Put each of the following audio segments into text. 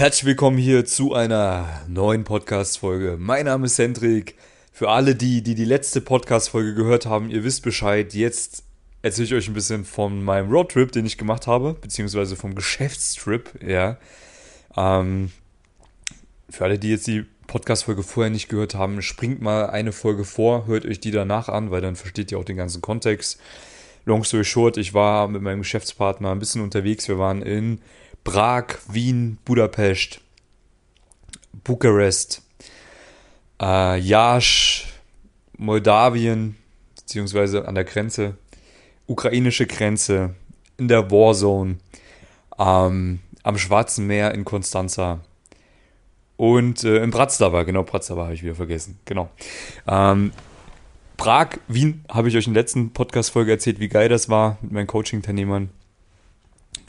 Herzlich willkommen hier zu einer neuen Podcast-Folge. Mein Name ist Hendrik. Für alle, die, die die letzte Podcast-Folge gehört haben, ihr wisst Bescheid. Jetzt erzähle ich euch ein bisschen von meinem Roadtrip, den ich gemacht habe, beziehungsweise vom Geschäftstrip, ja. Ähm, für alle, die jetzt die Podcast-Folge vorher nicht gehört haben, springt mal eine Folge vor, hört euch die danach an, weil dann versteht ihr auch den ganzen Kontext. Long story short, ich war mit meinem Geschäftspartner ein bisschen unterwegs. Wir waren in Prag, Wien, Budapest, Bukarest, äh, Jasch, Moldawien, beziehungsweise an der Grenze, ukrainische Grenze, in der Warzone, ähm, am Schwarzen Meer in Konstanza und äh, in Bratislava, genau, Bratislava habe ich wieder vergessen, genau. Ähm, Prag, Wien habe ich euch in der letzten Podcast-Folge erzählt, wie geil das war mit meinen Coaching-Teilnehmern.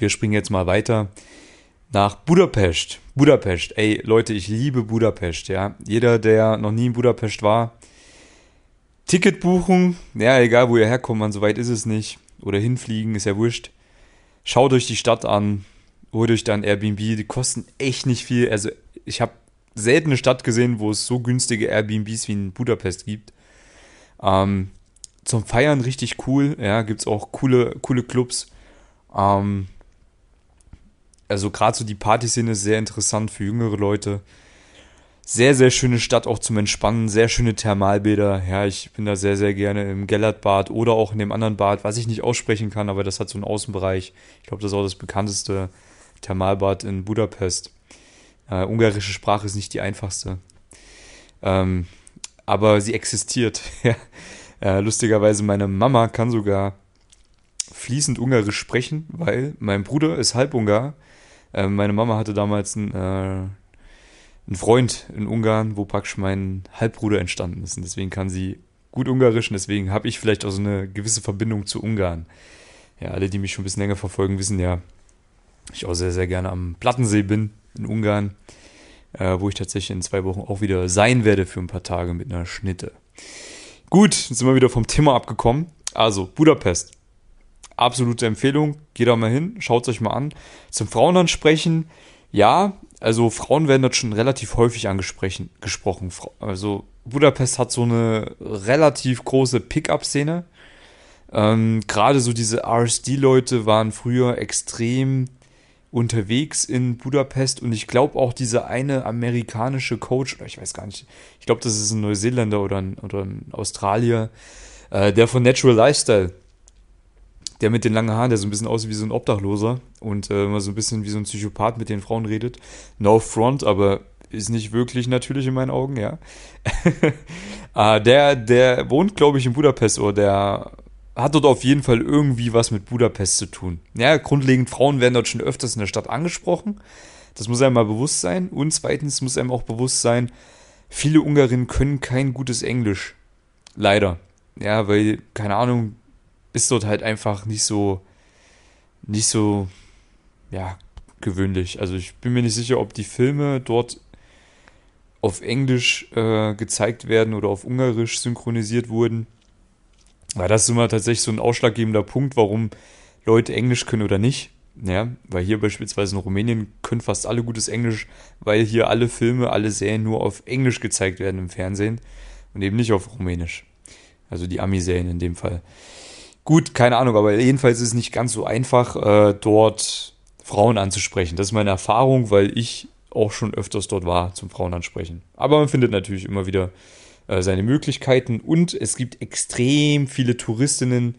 Wir springen jetzt mal weiter nach Budapest. Budapest, ey Leute, ich liebe Budapest, ja. Jeder, der noch nie in Budapest war, Ticketbuchung, ja, egal wo ihr herkommt, man, so weit ist es nicht. Oder hinfliegen, ist ja wurscht. Schaut euch die Stadt an, holt euch dann Airbnb, die kosten echt nicht viel. Also, ich habe selten eine Stadt gesehen, wo es so günstige Airbnbs wie in Budapest gibt. Ähm, zum Feiern richtig cool, ja, gibt es auch coole, coole Clubs. Ähm, also gerade so die Partyszene ist sehr interessant für jüngere Leute. Sehr, sehr schöne Stadt auch zum Entspannen, sehr schöne Thermalbäder. Ja, ich bin da sehr, sehr gerne im Gellertbad oder auch in dem anderen Bad, was ich nicht aussprechen kann, aber das hat so einen Außenbereich. Ich glaube, das ist auch das bekannteste Thermalbad in Budapest. Äh, ungarische Sprache ist nicht die einfachste. Ähm, aber sie existiert. äh, lustigerweise, meine Mama kann sogar fließend Ungarisch sprechen, weil mein Bruder ist Halbungar äh, meine Mama hatte damals einen, äh, einen Freund in Ungarn, wo praktisch mein Halbbruder entstanden ist. Und deswegen kann sie gut Ungarisch und deswegen habe ich vielleicht auch so eine gewisse Verbindung zu Ungarn. Ja, alle, die mich schon ein bisschen länger verfolgen, wissen ja, ich auch sehr, sehr gerne am Plattensee bin in Ungarn, äh, wo ich tatsächlich in zwei Wochen auch wieder sein werde für ein paar Tage mit einer Schnitte. Gut, jetzt sind wir wieder vom Thema abgekommen. Also, Budapest absolute Empfehlung. Geht da mal hin, schaut es euch mal an. Zum Frauen ansprechen, ja, also Frauen werden dort schon relativ häufig angesprochen. Also Budapest hat so eine relativ große Pickup-Szene. Ähm, Gerade so diese RSD-Leute waren früher extrem unterwegs in Budapest und ich glaube auch dieser eine amerikanische Coach, ich weiß gar nicht, ich glaube, das ist ein Neuseeländer oder ein, oder ein Australier, äh, der von Natural Lifestyle der mit den langen Haaren, der so ein bisschen aussieht wie so ein Obdachloser und äh, immer so ein bisschen wie so ein Psychopath mit den Frauen redet. No front, aber ist nicht wirklich natürlich in meinen Augen, ja. äh, der, der wohnt, glaube ich, in Budapest oder der hat dort auf jeden Fall irgendwie was mit Budapest zu tun. Ja, grundlegend, Frauen werden dort schon öfters in der Stadt angesprochen. Das muss einem mal bewusst sein. Und zweitens muss einem auch bewusst sein, viele Ungarinnen können kein gutes Englisch. Leider. Ja, weil, keine Ahnung, ist dort halt einfach nicht so, nicht so, ja, gewöhnlich. Also ich bin mir nicht sicher, ob die Filme dort auf Englisch äh, gezeigt werden oder auf Ungarisch synchronisiert wurden. Weil das ist immer tatsächlich so ein ausschlaggebender Punkt, warum Leute Englisch können oder nicht. Ja, weil hier beispielsweise in Rumänien können fast alle gutes Englisch, weil hier alle Filme, alle Serien nur auf Englisch gezeigt werden im Fernsehen und eben nicht auf Rumänisch. Also die Ami-Serien in dem Fall. Gut, keine Ahnung, aber jedenfalls ist es nicht ganz so einfach, äh, dort Frauen anzusprechen. Das ist meine Erfahrung, weil ich auch schon öfters dort war zum Frauen ansprechen. Aber man findet natürlich immer wieder äh, seine Möglichkeiten und es gibt extrem viele Touristinnen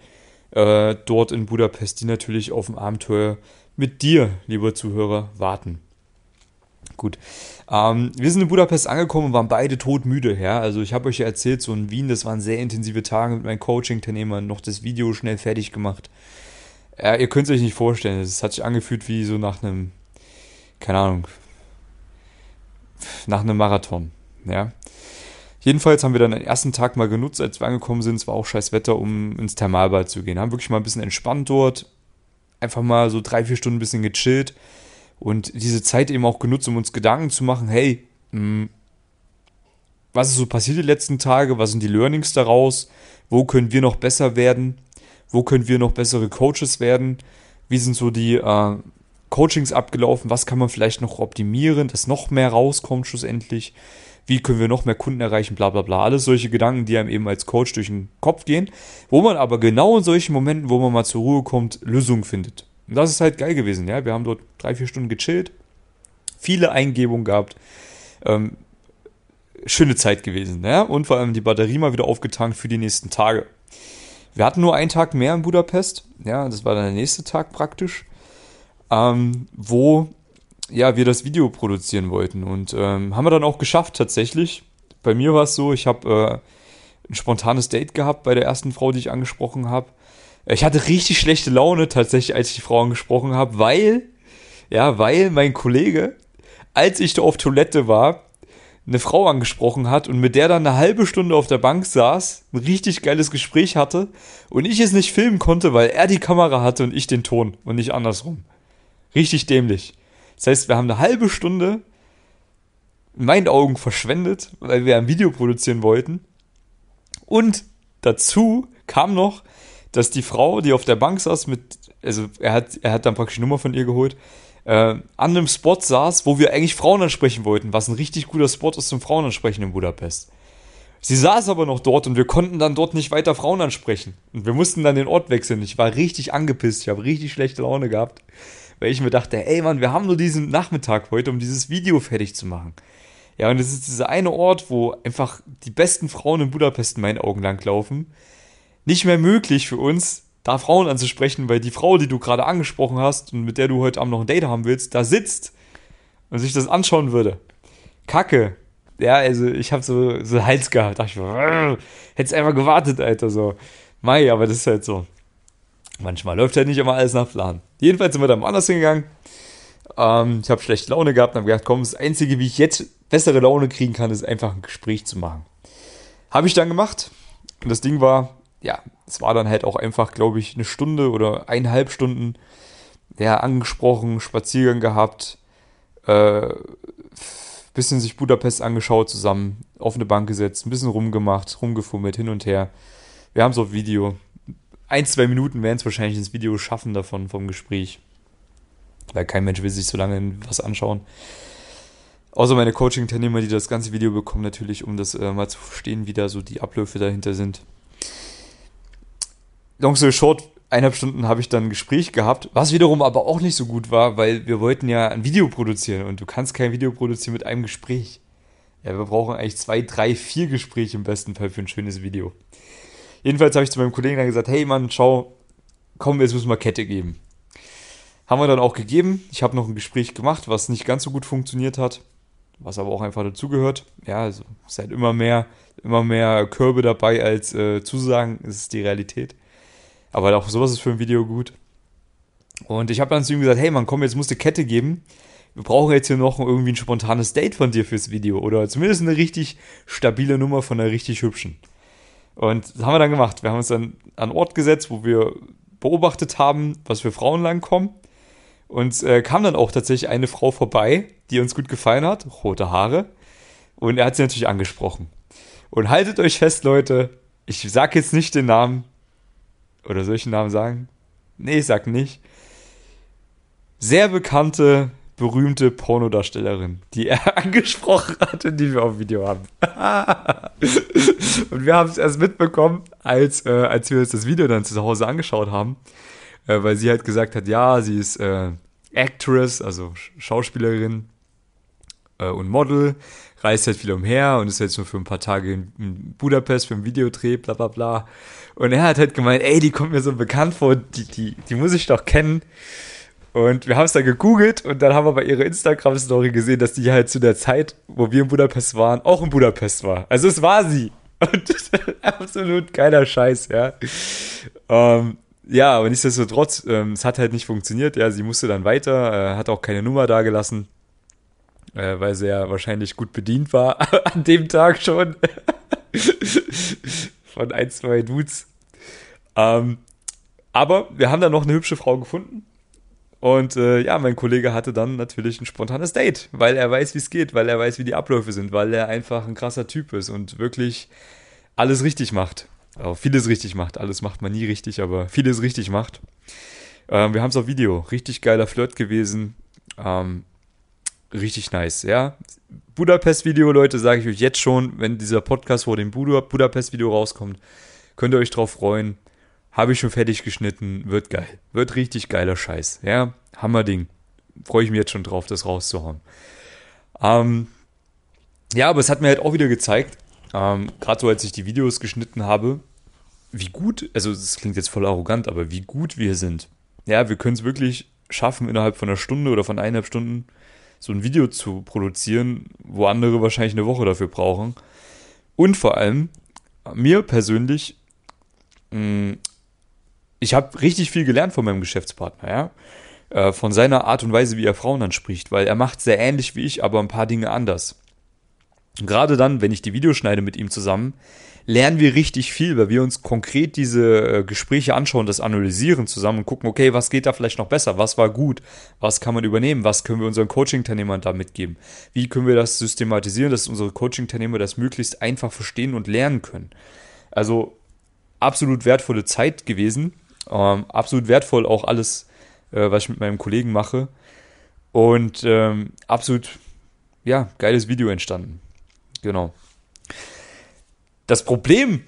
äh, dort in Budapest, die natürlich auf ein Abenteuer mit dir, lieber Zuhörer, warten. Gut. Ähm, wir sind in Budapest angekommen und waren beide todmüde. Ja? Also ich habe euch ja erzählt, so in Wien, das waren sehr intensive Tage mit meinen Coaching-Teilnehmern, noch das Video schnell fertig gemacht. Ja, ihr könnt es euch nicht vorstellen, es hat sich angefühlt wie so nach einem, keine Ahnung, nach einem Marathon. Ja. Jedenfalls haben wir dann den ersten Tag mal genutzt, als wir angekommen sind. Es war auch scheiß Wetter, um ins Thermalbad zu gehen. Haben wirklich mal ein bisschen entspannt dort. Einfach mal so drei, vier Stunden ein bisschen gechillt und diese Zeit eben auch genutzt, um uns Gedanken zu machen, hey, mh, hm, was ist so passiert die letzten Tage, was sind die Learnings daraus, wo können wir noch besser werden, wo können wir noch bessere Coaches werden, wie sind so die, äh, Coachings abgelaufen, was kann man vielleicht noch optimieren, dass noch mehr rauskommt schlussendlich, wie können wir noch mehr Kunden erreichen, bla bla bla. Alles solche Gedanken, die einem eben als Coach durch den Kopf gehen, wo man aber genau in solchen Momenten, wo man mal zur Ruhe kommt, Lösungen findet. Und das ist halt geil gewesen, ja. Wir haben dort drei, vier Stunden gechillt, viele Eingebungen gehabt. Ähm, schöne Zeit gewesen, ja. Und vor allem die Batterie mal wieder aufgetankt für die nächsten Tage. Wir hatten nur einen Tag mehr in Budapest, ja, das war dann der nächste Tag praktisch, ähm, wo ja, wir das Video produzieren wollten. Und ähm, haben wir dann auch geschafft tatsächlich. Bei mir war es so, ich habe äh, ein spontanes Date gehabt bei der ersten Frau, die ich angesprochen habe. Ich hatte richtig schlechte Laune tatsächlich, als ich die Frau angesprochen habe, weil, ja, weil mein Kollege, als ich da auf Toilette war, eine Frau angesprochen hat und mit der dann eine halbe Stunde auf der Bank saß, ein richtig geiles Gespräch hatte und ich es nicht filmen konnte, weil er die Kamera hatte und ich den Ton und nicht andersrum. Richtig dämlich. Das heißt, wir haben eine halbe Stunde in meinen Augen verschwendet, weil wir ein Video produzieren wollten. Und dazu kam noch, dass die Frau, die auf der Bank saß, mit, also er hat, er hat dann praktisch die Nummer von ihr geholt, äh, an einem Spot saß, wo wir eigentlich Frauen ansprechen wollten, was ein richtig guter Spot ist zum Frauenansprechen in Budapest. Sie saß aber noch dort und wir konnten dann dort nicht weiter Frauen ansprechen. Und wir mussten dann den Ort wechseln. Ich war richtig angepisst, ich habe richtig schlechte Laune gehabt weil ich mir dachte, ey Mann, wir haben nur diesen Nachmittag heute, um dieses Video fertig zu machen. Ja, und es ist dieser eine Ort, wo einfach die besten Frauen in Budapest in meinen Augen langlaufen. Nicht mehr möglich für uns, da Frauen anzusprechen, weil die Frau, die du gerade angesprochen hast und mit der du heute Abend noch ein Date haben willst, da sitzt und sich das anschauen würde. Kacke. Ja, also ich habe so, so Hals gehabt. Dachte ich, hätte es einfach gewartet, Alter, so. Mai, aber das ist halt so. Manchmal läuft halt nicht immer alles nach Plan. Jedenfalls sind wir dann woanders hingegangen. Ähm, ich habe schlechte Laune gehabt und habe gedacht, komm, das Einzige, wie ich jetzt bessere Laune kriegen kann, ist einfach ein Gespräch zu machen. Habe ich dann gemacht. Und das Ding war, ja, es war dann halt auch einfach, glaube ich, eine Stunde oder eineinhalb Stunden ja, angesprochen, Spaziergang gehabt, äh, bisschen sich Budapest angeschaut zusammen, auf eine Bank gesetzt, ein bisschen rumgemacht, rumgefummelt, hin und her. Wir haben es auf Video ein, zwei Minuten werden es wahrscheinlich ins Video schaffen davon, vom Gespräch. Weil kein Mensch will sich so lange was anschauen. Außer meine Coaching-Teilnehmer, die das ganze Video bekommen, natürlich, um das äh, mal zu verstehen, wie da so die Abläufe dahinter sind. Long story short, eineinhalb Stunden habe ich dann ein Gespräch gehabt, was wiederum aber auch nicht so gut war, weil wir wollten ja ein Video produzieren und du kannst kein Video produzieren mit einem Gespräch. Ja, wir brauchen eigentlich zwei, drei, vier Gespräche im besten Fall für ein schönes Video. Jedenfalls habe ich zu meinem Kollegen dann gesagt, hey Mann, schau, komm, jetzt müssen wir Kette geben. Haben wir dann auch gegeben. Ich habe noch ein Gespräch gemacht, was nicht ganz so gut funktioniert hat, was aber auch einfach dazugehört. Ja, also es halt immer mehr, immer mehr Körbe dabei als äh, Zusagen, das ist die Realität. Aber auch sowas ist für ein Video gut. Und ich habe dann zu ihm gesagt, hey Mann, komm, jetzt musst du Kette geben. Wir brauchen jetzt hier noch irgendwie ein spontanes Date von dir fürs Video. Oder zumindest eine richtig stabile Nummer von einer richtig hübschen. Und das haben wir dann gemacht. Wir haben uns dann an Ort gesetzt, wo wir beobachtet haben, was für Frauen langkommen. Und äh, kam dann auch tatsächlich eine Frau vorbei, die uns gut gefallen hat, rote Haare. Und er hat sie natürlich angesprochen. Und haltet euch fest, Leute, ich sag jetzt nicht den Namen. Oder den Namen sagen? Nee, ich sag nicht. Sehr bekannte berühmte Pornodarstellerin, die er angesprochen hat und die wir auf Video haben. und wir haben es erst mitbekommen, als, äh, als wir uns das Video dann zu Hause angeschaut haben, äh, weil sie halt gesagt hat, ja, sie ist äh, Actress, also Schauspielerin äh, und Model, reist halt viel umher und ist jetzt nur für ein paar Tage in Budapest für ein Videodreh, bla bla bla. Und er hat halt gemeint, ey, die kommt mir so bekannt vor, die, die, die muss ich doch kennen. Und wir haben es dann gegoogelt und dann haben wir bei ihrer Instagram-Story gesehen, dass die halt zu der Zeit, wo wir in Budapest waren, auch in Budapest war. Also es war sie. Und das ist absolut geiler Scheiß, ja. Ähm, ja, aber nichtsdestotrotz, ähm, es hat halt nicht funktioniert. Ja, sie musste dann weiter, äh, hat auch keine Nummer da gelassen, äh, weil sie ja wahrscheinlich gut bedient war an dem Tag schon. Von ein, zwei Dudes. Ähm, aber wir haben dann noch eine hübsche Frau gefunden und äh, ja, mein Kollege hatte dann natürlich ein spontanes Date, weil er weiß, wie es geht, weil er weiß, wie die Abläufe sind, weil er einfach ein krasser Typ ist und wirklich alles richtig macht. Also vieles richtig macht. Alles macht man nie richtig, aber vieles richtig macht. Ähm, wir haben es auf Video. Richtig geiler Flirt gewesen. Ähm, richtig nice, ja. Budapest-Video, Leute, sage ich euch jetzt schon, wenn dieser Podcast vor dem Budapest-Video rauskommt, könnt ihr euch drauf freuen. Habe ich schon fertig geschnitten, wird geil. Wird richtig geiler Scheiß, ja. Hammerding. Freue ich mich jetzt schon drauf, das rauszuhauen. Ähm, ja, aber es hat mir halt auch wieder gezeigt, ähm, gerade so als ich die Videos geschnitten habe, wie gut, also es klingt jetzt voll arrogant, aber wie gut wir sind. Ja, wir können es wirklich schaffen, innerhalb von einer Stunde oder von eineinhalb Stunden so ein Video zu produzieren, wo andere wahrscheinlich eine Woche dafür brauchen. Und vor allem, mir persönlich, mm, ich habe richtig viel gelernt von meinem Geschäftspartner, ja. Äh, von seiner Art und Weise, wie er Frauen anspricht, weil er macht sehr ähnlich wie ich, aber ein paar Dinge anders. Gerade dann, wenn ich die Videos schneide mit ihm zusammen, lernen wir richtig viel, weil wir uns konkret diese äh, Gespräche anschauen, das analysieren zusammen und gucken, okay, was geht da vielleicht noch besser, was war gut, was kann man übernehmen, was können wir unseren Coaching-Teilnehmern da mitgeben, wie können wir das systematisieren, dass unsere Coaching-Teilnehmer das möglichst einfach verstehen und lernen können. Also absolut wertvolle Zeit gewesen, ähm, absolut wertvoll auch alles, äh, was ich mit meinem Kollegen mache und ähm, absolut, ja, geiles Video entstanden. Genau. Das Problem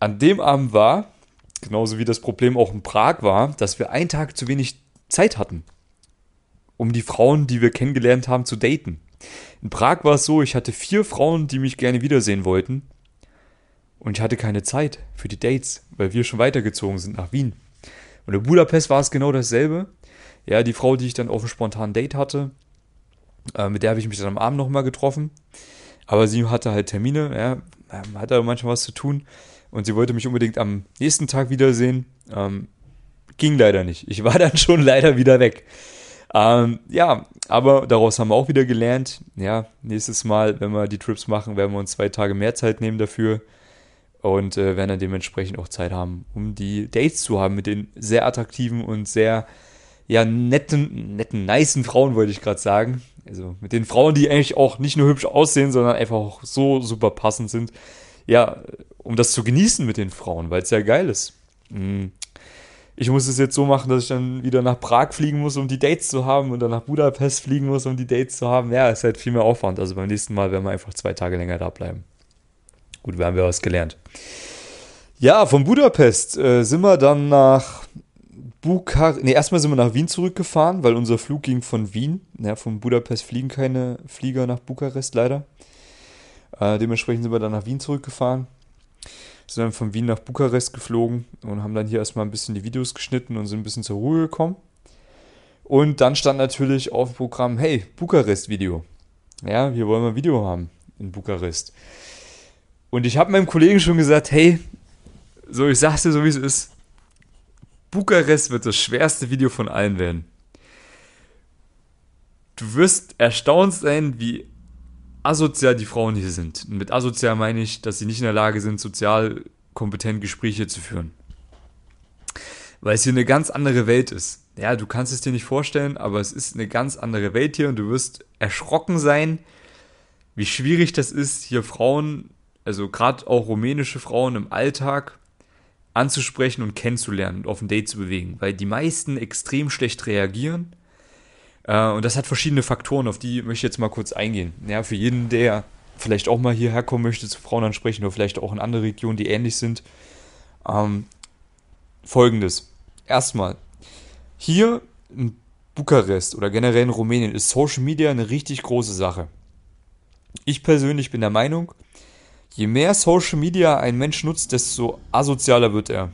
an dem Abend war, genauso wie das Problem auch in Prag war, dass wir einen Tag zu wenig Zeit hatten, um die Frauen, die wir kennengelernt haben, zu daten. In Prag war es so, ich hatte vier Frauen, die mich gerne wiedersehen wollten. Und ich hatte keine Zeit für die Dates, weil wir schon weitergezogen sind nach Wien. Und in Budapest war es genau dasselbe. Ja, die Frau, die ich dann auf einem spontanen Date hatte, äh, mit der habe ich mich dann am Abend nochmal getroffen. Aber sie hatte halt Termine, ja, ähm, hat da manchmal was zu tun. Und sie wollte mich unbedingt am nächsten Tag wiedersehen. Ähm, ging leider nicht. Ich war dann schon leider wieder weg. Ähm, ja, aber daraus haben wir auch wieder gelernt. Ja, nächstes Mal, wenn wir die Trips machen, werden wir uns zwei Tage mehr Zeit nehmen dafür. Und äh, werden dann dementsprechend auch Zeit haben, um die Dates zu haben mit den sehr attraktiven und sehr ja, netten, netten, nicen Frauen, wollte ich gerade sagen. Also mit den Frauen, die eigentlich auch nicht nur hübsch aussehen, sondern einfach auch so super passend sind. Ja, um das zu genießen mit den Frauen, weil es ja geil ist. Hm. Ich muss es jetzt so machen, dass ich dann wieder nach Prag fliegen muss, um die Dates zu haben und dann nach Budapest fliegen muss, um die Dates zu haben. Ja, ist halt viel mehr Aufwand. Also beim nächsten Mal werden wir einfach zwei Tage länger da bleiben. Gut, wir haben ja was gelernt. Ja, von Budapest äh, sind wir dann nach Bukarest, nee, erstmal sind wir nach Wien zurückgefahren, weil unser Flug ging von Wien. Ja, von Budapest fliegen keine Flieger nach Bukarest leider. Äh, dementsprechend sind wir dann nach Wien zurückgefahren. Sind dann von Wien nach Bukarest geflogen und haben dann hier erstmal ein bisschen die Videos geschnitten und sind ein bisschen zur Ruhe gekommen. Und dann stand natürlich auf dem Programm, hey, Bukarest-Video. Ja, wir wollen mal ein Video haben in Bukarest. Und ich habe meinem Kollegen schon gesagt, hey, so ich sag's dir so wie es ist, Bukarest wird das schwerste Video von allen werden. Du wirst erstaunt sein, wie asozial die Frauen hier sind. Und mit asozial meine ich, dass sie nicht in der Lage sind, sozial kompetent Gespräche zu führen. Weil es hier eine ganz andere Welt ist. Ja, du kannst es dir nicht vorstellen, aber es ist eine ganz andere Welt hier und du wirst erschrocken sein, wie schwierig das ist, hier Frauen, also gerade auch rumänische Frauen im Alltag anzusprechen und kennenzulernen und auf ein Date zu bewegen, weil die meisten extrem schlecht reagieren. Äh, und das hat verschiedene Faktoren, auf die möchte ich jetzt mal kurz eingehen. Ja, für jeden, der vielleicht auch mal hierher kommen möchte, zu Frauen ansprechen oder vielleicht auch in andere Regionen, die ähnlich sind. Ähm, Folgendes. Erstmal, hier in Bukarest oder generell in Rumänien ist Social Media eine richtig große Sache. Ich persönlich bin der Meinung, je mehr Social Media ein Mensch nutzt, desto asozialer wird er.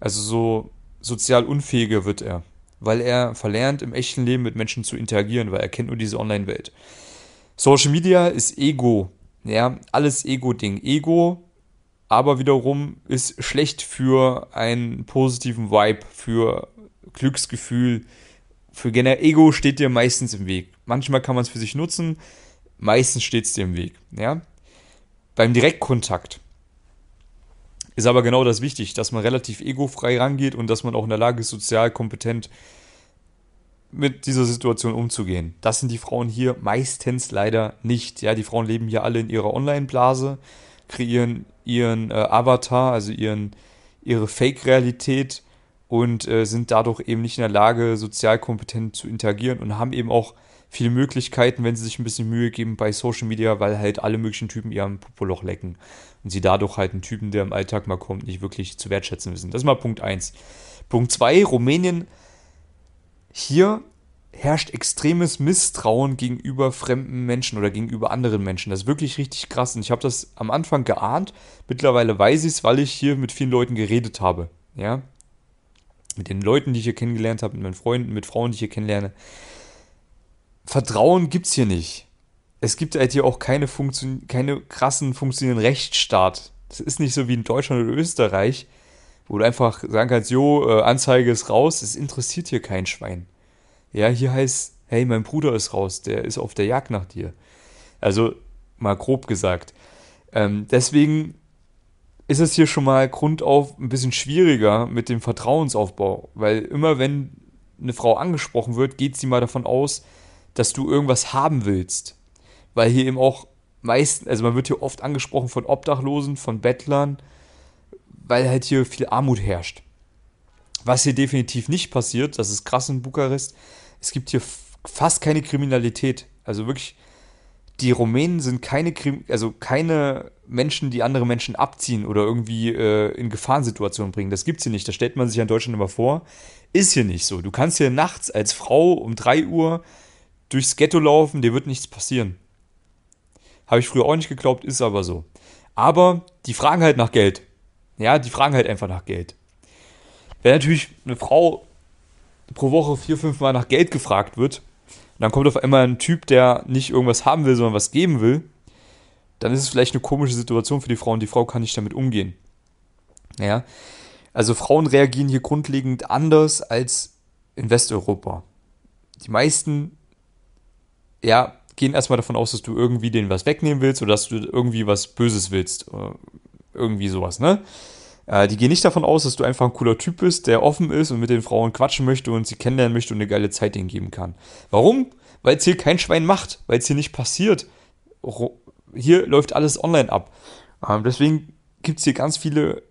Also so sozial unfähiger wird er, weil er verlernt, im echten Leben mit Menschen zu interagieren, weil er kennt nur diese Online-Welt. Social Media ist Ego, ja, alles Ego-Ding. Ego, aber wiederum ist schlecht für einen positiven Vibe, für Glücksgefühl, für generell Ego steht dir meistens im Weg. Manchmal kann man es für sich nutzen, meistens steht es dir im Weg, ja. Beim Direktkontakt ist aber genau das wichtig, dass man relativ egofrei rangeht und dass man auch in der Lage ist, sozial kompetent mit dieser Situation umzugehen. Das sind die Frauen hier meistens leider nicht. Ja, die Frauen leben hier alle in ihrer Online-Blase, kreieren ihren äh, Avatar, also ihren, ihre Fake-Realität und äh, sind dadurch eben nicht in der Lage, sozial kompetent zu interagieren und haben eben auch viele Möglichkeiten, wenn sie sich ein bisschen Mühe geben bei Social Media, weil halt alle möglichen Typen ihrem Popoloch lecken und sie dadurch halt einen Typen, der im Alltag mal kommt, nicht wirklich zu wertschätzen wissen. Das ist mal Punkt 1. Punkt 2, Rumänien. Hier herrscht extremes Misstrauen gegenüber fremden Menschen oder gegenüber anderen Menschen. Das ist wirklich richtig krass. Und ich habe das am Anfang geahnt. Mittlerweile weiß ich es, weil ich hier mit vielen Leuten geredet habe. Ja. Mit den Leuten, die ich hier kennengelernt habe, mit meinen Freunden, mit Frauen, die ich hier kennenlerne. Vertrauen gibt es hier nicht. Es gibt halt hier auch keine, Funktion keine krassen funktionierenden Rechtsstaat. Das ist nicht so wie in Deutschland oder Österreich, wo du einfach sagen kannst, jo, äh, Anzeige ist raus, es interessiert hier kein Schwein. Ja, hier heißt, hey, mein Bruder ist raus, der ist auf der Jagd nach dir. Also, mal grob gesagt. Ähm, deswegen ist es hier schon mal grundauf ein bisschen schwieriger mit dem Vertrauensaufbau, weil immer wenn eine Frau angesprochen wird, geht sie mal davon aus, dass du irgendwas haben willst. Weil hier eben auch meist, also man wird hier oft angesprochen von Obdachlosen, von Bettlern, weil halt hier viel Armut herrscht. Was hier definitiv nicht passiert, das ist krass in Bukarest, es gibt hier fast keine Kriminalität. Also wirklich, die Rumänen sind keine, also keine Menschen, die andere Menschen abziehen oder irgendwie äh, in Gefahrensituationen bringen. Das gibt es hier nicht. Das stellt man sich in Deutschland immer vor. Ist hier nicht so. Du kannst hier nachts als Frau um 3 Uhr durchs Ghetto laufen, dir wird nichts passieren. Habe ich früher auch nicht geglaubt, ist aber so. Aber die fragen halt nach Geld. Ja, die fragen halt einfach nach Geld. Wenn natürlich eine Frau pro Woche vier, fünf Mal nach Geld gefragt wird, dann kommt auf einmal ein Typ, der nicht irgendwas haben will, sondern was geben will, dann ist es vielleicht eine komische Situation für die Frau und die Frau kann nicht damit umgehen. Ja, also Frauen reagieren hier grundlegend anders als in Westeuropa. Die meisten ja, gehen erstmal davon aus, dass du irgendwie denen was wegnehmen willst oder dass du irgendwie was Böses willst. Oder irgendwie sowas, ne? Äh, die gehen nicht davon aus, dass du einfach ein cooler Typ bist, der offen ist und mit den Frauen quatschen möchte und sie kennenlernen möchte und eine geile Zeit ihnen geben kann. Warum? Weil es hier kein Schwein macht, weil es hier nicht passiert. Hier läuft alles online ab. Ähm, deswegen gibt es hier ganz viele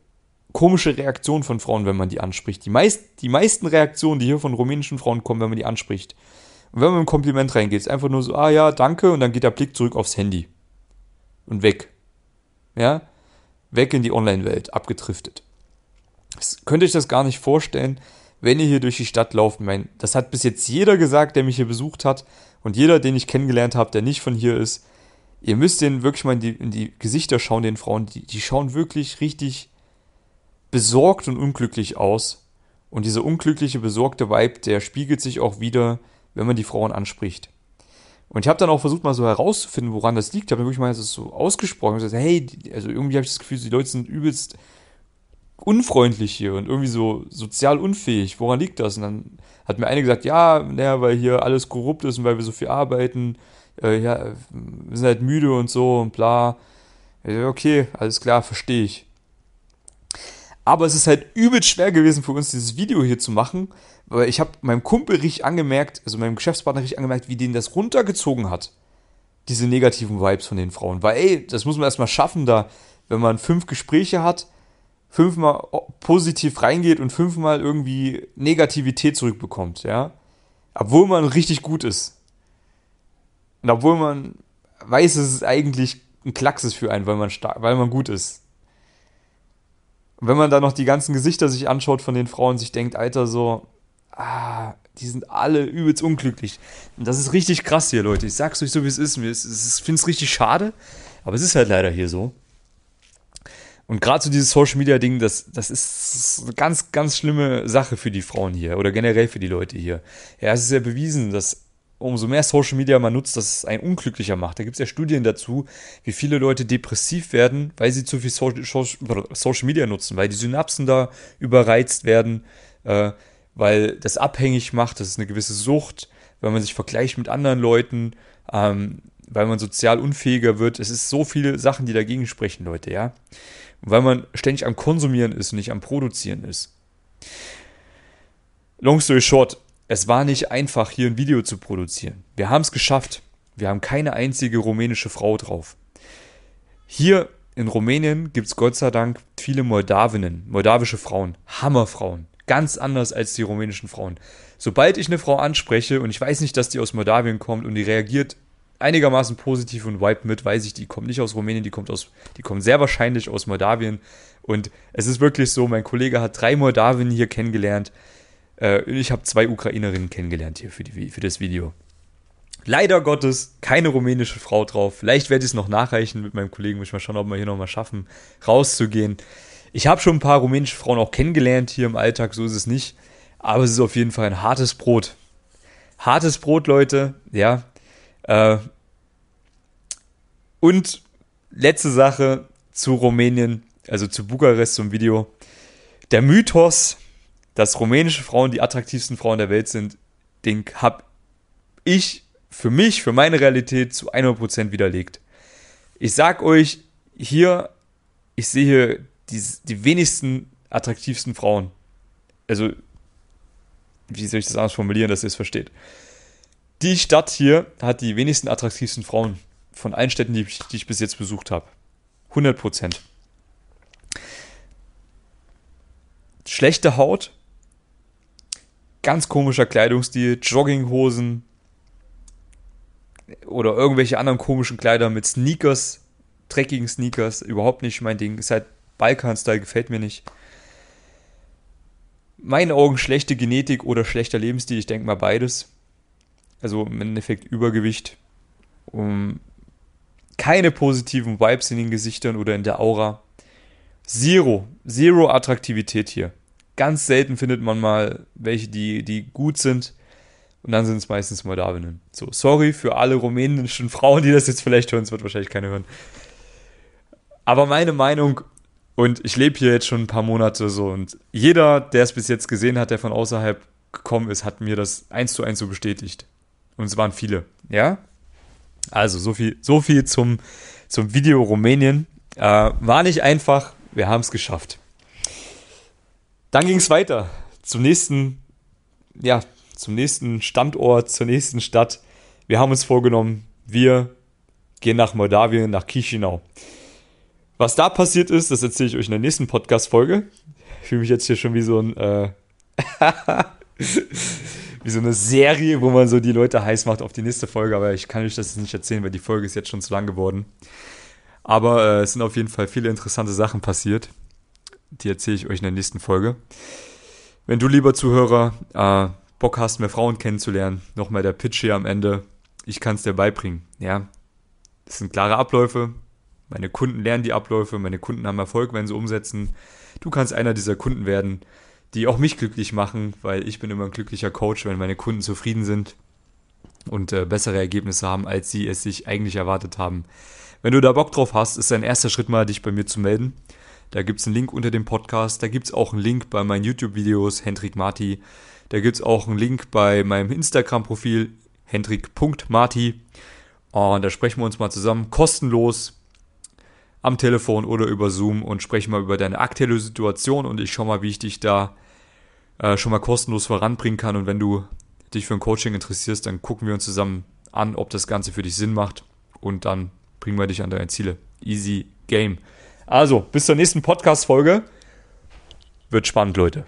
komische Reaktionen von Frauen, wenn man die anspricht. Die, meist, die meisten Reaktionen, die hier von rumänischen Frauen kommen, wenn man die anspricht, und wenn man mit einem Kompliment reingeht, ist einfach nur so, ah ja, danke, und dann geht der Blick zurück aufs Handy. Und weg. Ja? Weg in die Online-Welt, abgetriftet. Das, könnt ihr euch das gar nicht vorstellen, wenn ihr hier durch die Stadt lauft. Ich meine, das hat bis jetzt jeder gesagt, der mich hier besucht hat. Und jeder, den ich kennengelernt habe, der nicht von hier ist. Ihr müsst denen wirklich mal in die, in die Gesichter schauen, den Frauen. Die, die schauen wirklich richtig besorgt und unglücklich aus. Und dieser unglückliche, besorgte Vibe, der spiegelt sich auch wieder wenn man die Frauen anspricht. Und ich habe dann auch versucht, mal so herauszufinden, woran das liegt. Ich habe dann wirklich mal so ausgesprochen und gesagt, hey, also irgendwie habe ich das Gefühl, die Leute sind übelst unfreundlich hier und irgendwie so sozial unfähig. Woran liegt das? Und dann hat mir eine gesagt, ja, naja, weil hier alles korrupt ist und weil wir so viel arbeiten, äh, ja, wir sind halt müde und so und bla. Okay, alles klar, verstehe ich. Aber es ist halt übelst schwer gewesen für uns, dieses Video hier zu machen, weil ich habe meinem Kumpel richtig angemerkt, also meinem Geschäftspartner richtig angemerkt, wie den das runtergezogen hat. Diese negativen Vibes von den Frauen. Weil, ey, das muss man erstmal schaffen, da, wenn man fünf Gespräche hat, fünfmal positiv reingeht und fünfmal irgendwie Negativität zurückbekommt, ja. Obwohl man richtig gut ist. Und obwohl man weiß, es eigentlich ein Klacks ist für einen, weil man, stark, weil man gut ist. Und wenn man dann noch die ganzen Gesichter sich anschaut von den Frauen, sich denkt, Alter, so, ah, die sind alle übelst unglücklich. Und das ist richtig krass hier, Leute. Ich sag's euch so, wie es ist. Ich finde es richtig schade, aber es ist halt leider hier so. Und gerade so dieses Social Media Ding, das, das ist eine ganz, ganz schlimme Sache für die Frauen hier oder generell für die Leute hier. Ja, es ist ja bewiesen, dass umso mehr Social Media man nutzt, dass es einen unglücklicher macht. Da gibt es ja Studien dazu, wie viele Leute depressiv werden, weil sie zu viel Social Media nutzen, weil die Synapsen da überreizt werden, äh, weil das abhängig macht, das ist eine gewisse Sucht, weil man sich vergleicht mit anderen Leuten, ähm, weil man sozial unfähiger wird. Es ist so viele Sachen, die dagegen sprechen, Leute, ja. Weil man ständig am Konsumieren ist und nicht am Produzieren ist. Long story short, es war nicht einfach, hier ein Video zu produzieren. Wir haben es geschafft. Wir haben keine einzige rumänische Frau drauf. Hier in Rumänien gibt es Gott sei Dank viele Moldawinnen, moldawische Frauen, Hammerfrauen, Ganz anders als die rumänischen Frauen. Sobald ich eine Frau anspreche und ich weiß nicht, dass die aus Moldawien kommt und die reagiert einigermaßen positiv und wiped mit, weiß ich, die kommt nicht aus Rumänien, die kommt aus, die kommt sehr wahrscheinlich aus Moldawien. Und es ist wirklich so, mein Kollege hat drei Moldawien hier kennengelernt. Äh, ich habe zwei Ukrainerinnen kennengelernt hier für, die, für das Video. Leider Gottes keine rumänische Frau drauf. Vielleicht werde ich es noch nachreichen mit meinem Kollegen. Muss ich mal schauen, ob wir hier nochmal schaffen, rauszugehen. Ich habe schon ein paar rumänische Frauen auch kennengelernt hier im Alltag, so ist es nicht. Aber es ist auf jeden Fall ein hartes Brot. Hartes Brot, Leute, ja. Äh, und letzte Sache zu Rumänien, also zu Bukarest zum Video. Der Mythos, dass rumänische Frauen die attraktivsten Frauen der Welt sind, den habe ich für mich, für meine Realität zu 100% widerlegt. Ich sag euch hier, ich sehe die, die wenigsten attraktivsten Frauen. Also, wie soll ich das anders formulieren, dass ihr es versteht? Die Stadt hier hat die wenigsten attraktivsten Frauen von allen Städten, die ich, die ich bis jetzt besucht habe. 100 Prozent. Schlechte Haut, ganz komischer Kleidungsstil, Jogginghosen oder irgendwelche anderen komischen Kleider mit Sneakers, dreckigen Sneakers, überhaupt nicht mein Ding. Ist halt Balkan-Style, gefällt mir nicht. Meinen Augen schlechte Genetik oder schlechter Lebensstil, ich denke mal beides. Also im Endeffekt Übergewicht. Um, keine positiven Vibes in den Gesichtern oder in der Aura. Zero, zero Attraktivität hier. Ganz selten findet man mal welche, die, die gut sind. Und dann sind es meistens Moldawinnen. So, sorry für alle rumänischen Frauen, die das jetzt vielleicht hören. Es wird wahrscheinlich keine hören. Aber meine Meinung, und ich lebe hier jetzt schon ein paar Monate so, und jeder, der es bis jetzt gesehen hat, der von außerhalb gekommen ist, hat mir das eins zu eins so bestätigt. Und es waren viele, ja? Also, so viel, so viel zum, zum Video Rumänien. Äh, war nicht einfach, wir haben es geschafft. Dann ging es weiter zum nächsten, ja, zum nächsten Standort, zur nächsten Stadt. Wir haben uns vorgenommen, wir gehen nach Moldawien, nach Chisinau. Was da passiert ist, das erzähle ich euch in der nächsten Podcast-Folge. Ich fühle mich jetzt hier schon wie so ein, äh, wie so eine Serie, wo man so die Leute heiß macht auf die nächste Folge, aber ich kann euch das nicht erzählen, weil die Folge ist jetzt schon zu lang geworden. Aber äh, es sind auf jeden Fall viele interessante Sachen passiert. Die erzähle ich euch in der nächsten Folge. Wenn du, lieber Zuhörer, äh, Bock hast, mehr Frauen kennenzulernen, nochmal der Pitch hier am Ende. Ich kann es dir beibringen. Ja, das sind klare Abläufe. Meine Kunden lernen die Abläufe. Meine Kunden haben Erfolg, wenn sie umsetzen. Du kannst einer dieser Kunden werden, die auch mich glücklich machen, weil ich bin immer ein glücklicher Coach, wenn meine Kunden zufrieden sind und äh, bessere Ergebnisse haben, als sie es sich eigentlich erwartet haben. Wenn du da Bock drauf hast, ist dein erster Schritt mal, dich bei mir zu melden. Da gibt es einen Link unter dem Podcast. Da gibt es auch einen Link bei meinen YouTube-Videos, Hendrik Marti. Da gibt es auch einen Link bei meinem Instagram-Profil, hendrik.marti. Und da sprechen wir uns mal zusammen, kostenlos am Telefon oder über Zoom und sprechen mal über deine aktuelle Situation und ich schaue mal, wie ich dich da äh, schon mal kostenlos voranbringen kann. Und wenn du dich für ein Coaching interessierst, dann gucken wir uns zusammen an, ob das Ganze für dich Sinn macht und dann bringen wir dich an deine Ziele. Easy Game. Also, bis zur nächsten Podcast-Folge. Wird spannend, Leute.